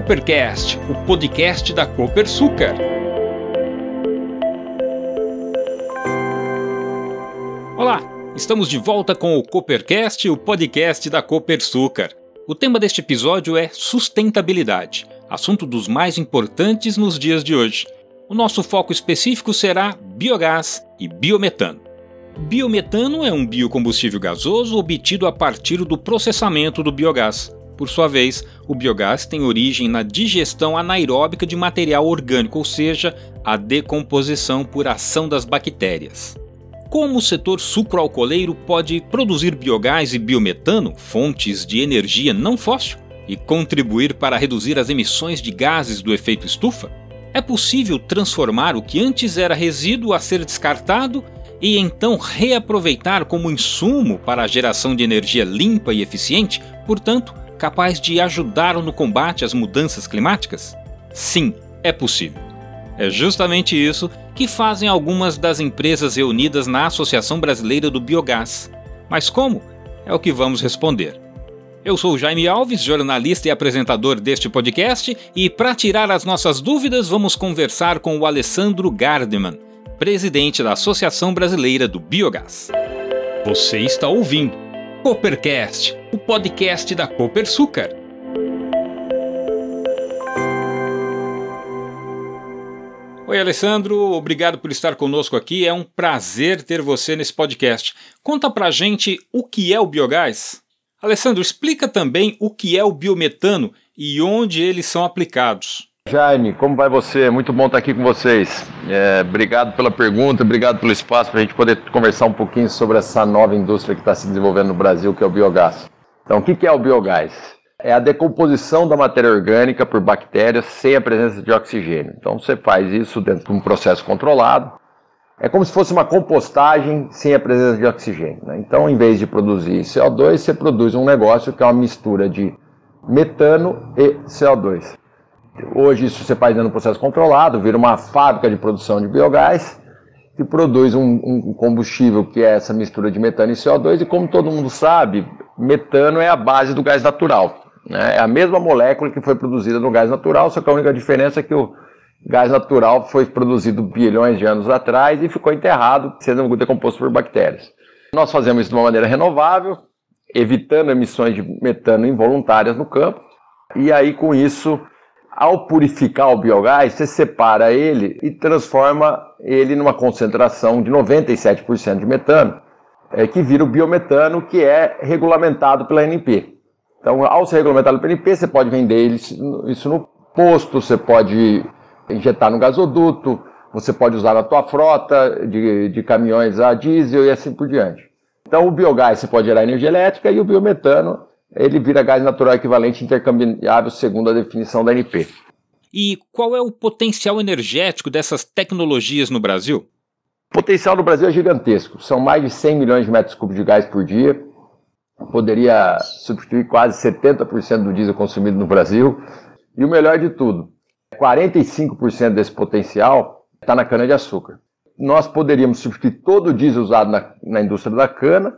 Coopercast, o podcast da Copersucar. Olá, estamos de volta com o Coopercast, o podcast da Copersucar. O tema deste episódio é sustentabilidade, assunto dos mais importantes nos dias de hoje. O nosso foco específico será biogás e biometano. Biometano é um biocombustível gasoso obtido a partir do processamento do biogás. Por sua vez, o biogás tem origem na digestão anaeróbica de material orgânico, ou seja, a decomposição por ação das bactérias. Como o setor sucroalcooleiro pode produzir biogás e biometano, fontes de energia não fóssil, e contribuir para reduzir as emissões de gases do efeito estufa? É possível transformar o que antes era resíduo a ser descartado e então reaproveitar como insumo para a geração de energia limpa e eficiente, portanto, capaz de ajudar no combate às mudanças climáticas? Sim, é possível. É justamente isso que fazem algumas das empresas reunidas na Associação Brasileira do Biogás. Mas como? É o que vamos responder. Eu sou Jaime Alves, jornalista e apresentador deste podcast, e para tirar as nossas dúvidas, vamos conversar com o Alessandro Gardeman, presidente da Associação Brasileira do Biogás. Você está ouvindo Coopercast, o podcast da Copersucar. Oi, Alessandro, obrigado por estar conosco aqui. É um prazer ter você nesse podcast. Conta pra gente o que é o biogás. Alessandro, explica também o que é o biometano e onde eles são aplicados. Jaime, como vai você? Muito bom estar aqui com vocês. É, obrigado pela pergunta, obrigado pelo espaço para a gente poder conversar um pouquinho sobre essa nova indústria que está se desenvolvendo no Brasil, que é o biogás. Então, o que é o biogás? É a decomposição da matéria orgânica por bactérias sem a presença de oxigênio. Então, você faz isso dentro de um processo controlado. É como se fosse uma compostagem sem a presença de oxigênio. Né? Então, em vez de produzir CO2, você produz um negócio que é uma mistura de metano e CO2. Hoje isso você faz dentro do processo controlado, vira uma fábrica de produção de biogás que produz um, um, combustível que é essa mistura de metano e CO2 e como todo mundo sabe, metano é a base do gás natural. Né? É a mesma molécula que foi produzida no gás natural, só que a única diferença é que o gás natural foi produzido bilhões de anos atrás e ficou enterrado, sendo decomposto por bactérias. Nós fazemos isso de uma maneira renovável, evitando emissões de metano involuntárias no campo, e aí com isso ao purificar o biogás, você separa ele e transforma ele numa concentração de 97% de metano, é, que vira o biometano, que é regulamentado pela ANP. Então, ao ser regulamentado pela ANP, você pode vender isso no posto, você pode injetar no gasoduto, você pode usar na tua frota de, de caminhões a diesel e assim por diante. Então, o biogás você pode gerar energia elétrica e o biometano ele vira gás natural equivalente intercambiável segundo a definição da ANP. E qual é o potencial energético dessas tecnologias no Brasil? O potencial no Brasil é gigantesco. São mais de 100 milhões de metros cúbicos de gás por dia. Poderia substituir quase 70% do diesel consumido no Brasil. E o melhor de tudo, 45% desse potencial está na cana-de-açúcar. Nós poderíamos substituir todo o diesel usado na, na indústria da cana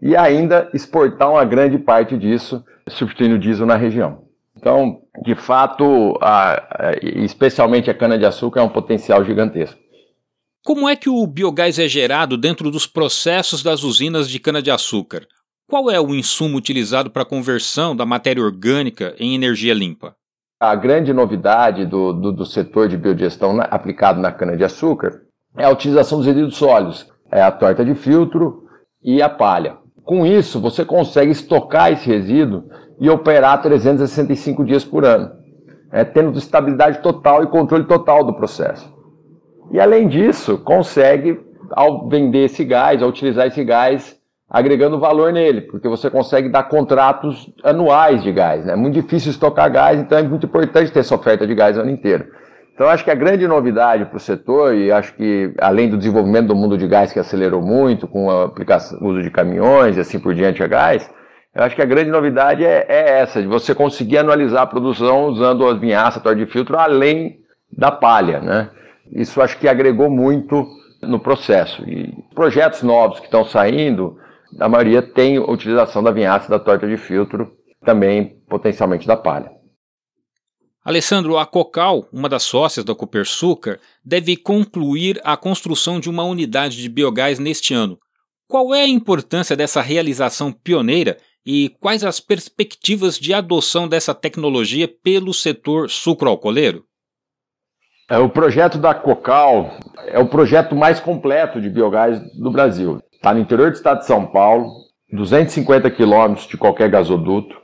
e ainda exportar uma grande parte disso, substituindo o diesel na região. Então, de fato, a, a, especialmente a cana-de-açúcar é um potencial gigantesco. Como é que o biogás é gerado dentro dos processos das usinas de cana-de-açúcar? Qual é o insumo utilizado para a conversão da matéria orgânica em energia limpa? A grande novidade do, do, do setor de biodigestão na, aplicado na cana-de-açúcar é a utilização dos resíduos sólidos. É a torta de filtro e a palha. Com isso, você consegue estocar esse resíduo e operar 365 dias por ano, é, tendo estabilidade total e controle total do processo. E além disso, consegue, ao vender esse gás, ao utilizar esse gás, agregando valor nele, porque você consegue dar contratos anuais de gás. Né? É muito difícil estocar gás, então é muito importante ter essa oferta de gás o ano inteiro. Então, acho que a grande novidade para o setor, e acho que além do desenvolvimento do mundo de gás que acelerou muito, com o uso de caminhões e assim por diante a gás, eu acho que a grande novidade é, é essa, de você conseguir anualizar a produção usando as vinhaças, torre de filtro, além da palha. Né? Isso acho que agregou muito no processo. E projetos novos que estão saindo, a maioria tem utilização da vinhaça da torta de filtro, também potencialmente da palha. Alessandro, a Cocal, uma das sócias da Copersucar, deve concluir a construção de uma unidade de biogás neste ano. Qual é a importância dessa realização pioneira e quais as perspectivas de adoção dessa tecnologia pelo setor sucroalcooleiro? É, o projeto da Cocal é o projeto mais completo de biogás do Brasil. Está no interior do estado de São Paulo, 250 quilômetros de qualquer gasoduto.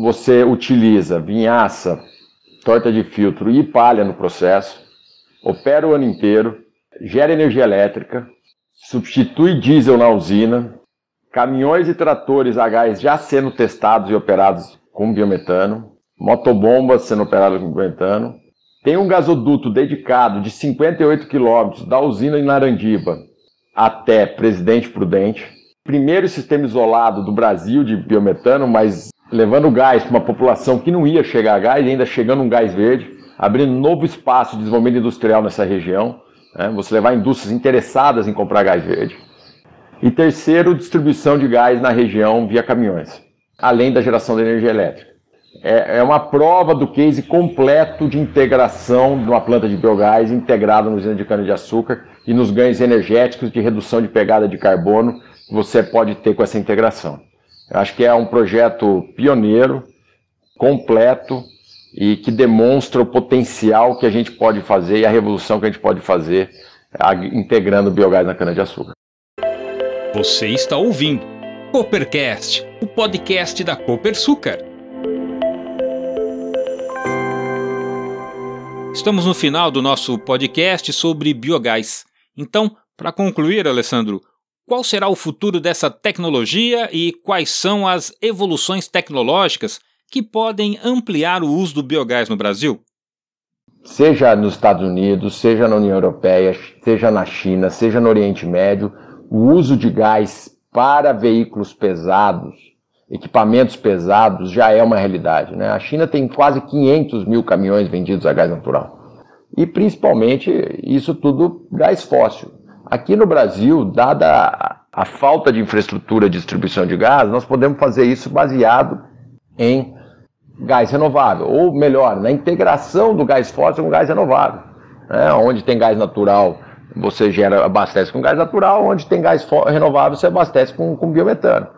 Você utiliza vinhaça, torta de filtro e palha no processo, opera o ano inteiro, gera energia elétrica, substitui diesel na usina, caminhões e tratores a gás já sendo testados e operados com biometano, motobombas sendo operadas com biometano, tem um gasoduto dedicado de 58 quilômetros da usina em Narandiba até Presidente Prudente, primeiro sistema isolado do Brasil de biometano, mas levando gás para uma população que não ia chegar a gás, ainda chegando um gás verde, abrindo novo espaço de desenvolvimento industrial nessa região, né? você levar indústrias interessadas em comprar gás verde. E terceiro, distribuição de gás na região via caminhões, além da geração de energia elétrica. É, é uma prova do case completo de integração de uma planta de biogás integrada no usina de cana-de-açúcar e nos ganhos energéticos de redução de pegada de carbono que você pode ter com essa integração. Eu acho que é um projeto pioneiro, completo e que demonstra o potencial que a gente pode fazer e a revolução que a gente pode fazer integrando o biogás na cana-de-açúcar. Você está ouvindo Coopercast, o podcast da Copersucar. Estamos no final do nosso podcast sobre biogás. Então, para concluir, Alessandro, qual será o futuro dessa tecnologia e quais são as evoluções tecnológicas que podem ampliar o uso do biogás no Brasil? Seja nos Estados Unidos, seja na União Europeia, seja na China, seja no Oriente Médio, o uso de gás para veículos pesados, equipamentos pesados, já é uma realidade. Né? A China tem quase 500 mil caminhões vendidos a gás natural. E principalmente isso tudo gás fóssil. Aqui no Brasil, dada a falta de infraestrutura de distribuição de gás, nós podemos fazer isso baseado em gás renovável, ou melhor, na integração do gás fóssil com gás renovável. Né? Onde tem gás natural, você gera, abastece com gás natural, onde tem gás renovável, você abastece com, com biometano.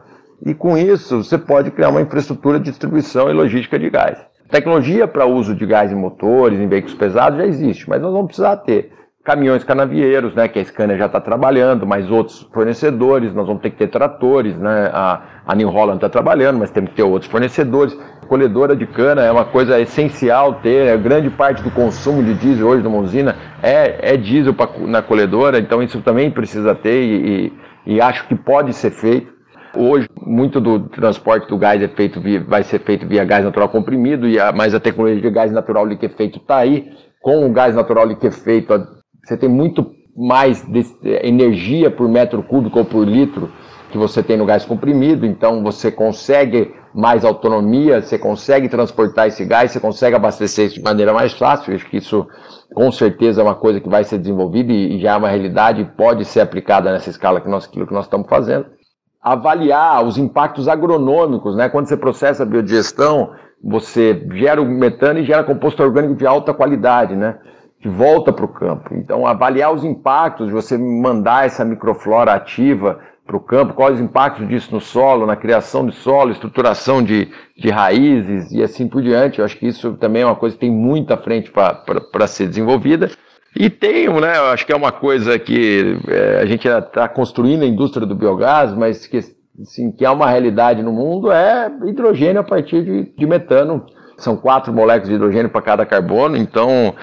E com isso, você pode criar uma infraestrutura de distribuição e logística de gás. Tecnologia para uso de gás em motores, em veículos pesados, já existe, mas nós vamos precisar ter caminhões canavieiros, né, que a Scania já está trabalhando, mas outros fornecedores, nós vamos ter que ter tratores, né, a, a New Holland está trabalhando, mas temos que ter outros fornecedores. Colhedora de cana é uma coisa essencial ter, né, grande parte do consumo de diesel hoje numa usina é, é diesel pra, na colhedora, então isso também precisa ter e, e, e acho que pode ser feito. Hoje, muito do transporte do gás é feito via, vai ser feito via gás natural comprimido, e a, mas a tecnologia de gás natural liquefeito está aí. Com o gás natural liquefeito, você tem muito mais de, energia por metro cúbico ou por litro que você tem no gás comprimido, então você consegue mais autonomia, você consegue transportar esse gás, você consegue abastecer isso de maneira mais fácil. Acho que isso com certeza é uma coisa que vai ser desenvolvida e, já é uma realidade e pode ser aplicada nessa escala que nós, que nós estamos fazendo. Avaliar os impactos agronômicos, né? Quando você processa a biodigestão, você gera o metano e gera composto orgânico de alta qualidade, né? Que volta para o campo. Então, avaliar os impactos de você mandar essa microflora ativa para o campo, quais os impactos disso no solo, na criação de solo, estruturação de, de raízes e assim por diante. Eu acho que isso também é uma coisa que tem muita frente para ser desenvolvida. E tem, né, eu acho que é uma coisa que é, a gente está construindo a indústria do biogás, mas que, assim, que é uma realidade no mundo, é hidrogênio a partir de, de metano. São quatro moléculas de hidrogênio para cada carbono, então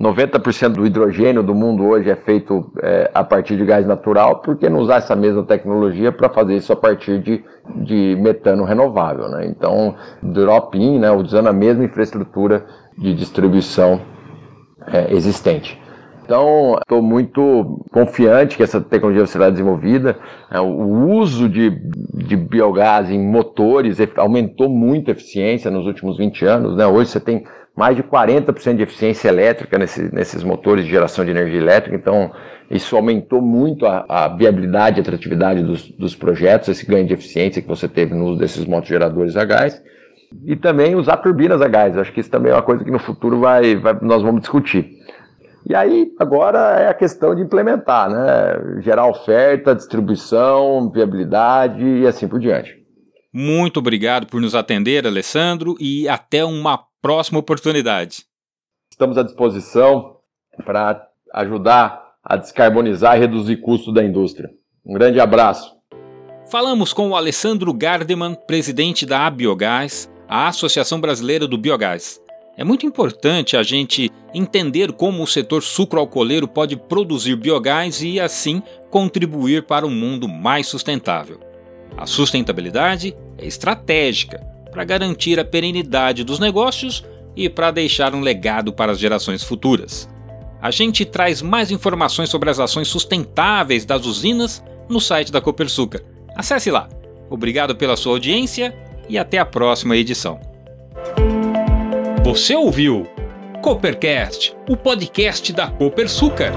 90% do hidrogênio do mundo hoje é feito é, a partir de gás natural, por que não usar essa mesma tecnologia para fazer isso a partir de, de metano renovável? Né? Então, drop-in, né, usando a mesma infraestrutura de distribuição é, existente. Então, estou muito confiante que essa tecnologia será desenvolvida. É, o uso de, de biogás em motores aumentou muito a eficiência nos últimos 20 anos. Né? Hoje você tem mais de 40% de eficiência elétrica nesse, nesses motores de geração de energia elétrica, então isso aumentou muito a, a viabilidade e atratividade dos, dos, projetos, esse ganho de eficiência que você teve no uso desses motogeradores a gás. e também usar turbinas a gás. Acho que isso também é uma coisa que no futuro vai, vai, nós vamos discutir. E aí, agora é a questão de implementar, né? Gerar oferta, distribuição, viabilidade e assim por diante. Muito obrigado por nos atender, Alessandro, e até uma próxima oportunidade. Estamos à disposição para ajudar a descarbonizar e reduzir custos da indústria. Um grande abraço. Falamos com o Alessandro Gardeman, presidente da Abiogás, a Associação Brasileira do Biogás. É muito importante a gente entender como o setor sucroalcooleiro pode produzir biogás e, assim, contribuir para um mundo mais sustentável. A sustentabilidade é estratégica para garantir a perenidade dos negócios e para deixar um legado para as gerações futuras. A gente traz mais informações sobre as ações sustentáveis das usinas no site da Copersucar. Acesse lá. Obrigado pela sua audiência e até a próxima edição. Você ouviu Coopercast, o podcast da Copersucar.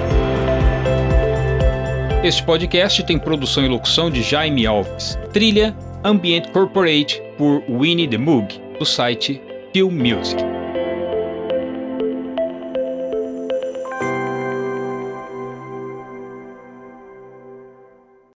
Este podcast tem produção e locução de Jaime Alves. Trilha Ambient Corporate por Winnie the Moog, do site Feel Music.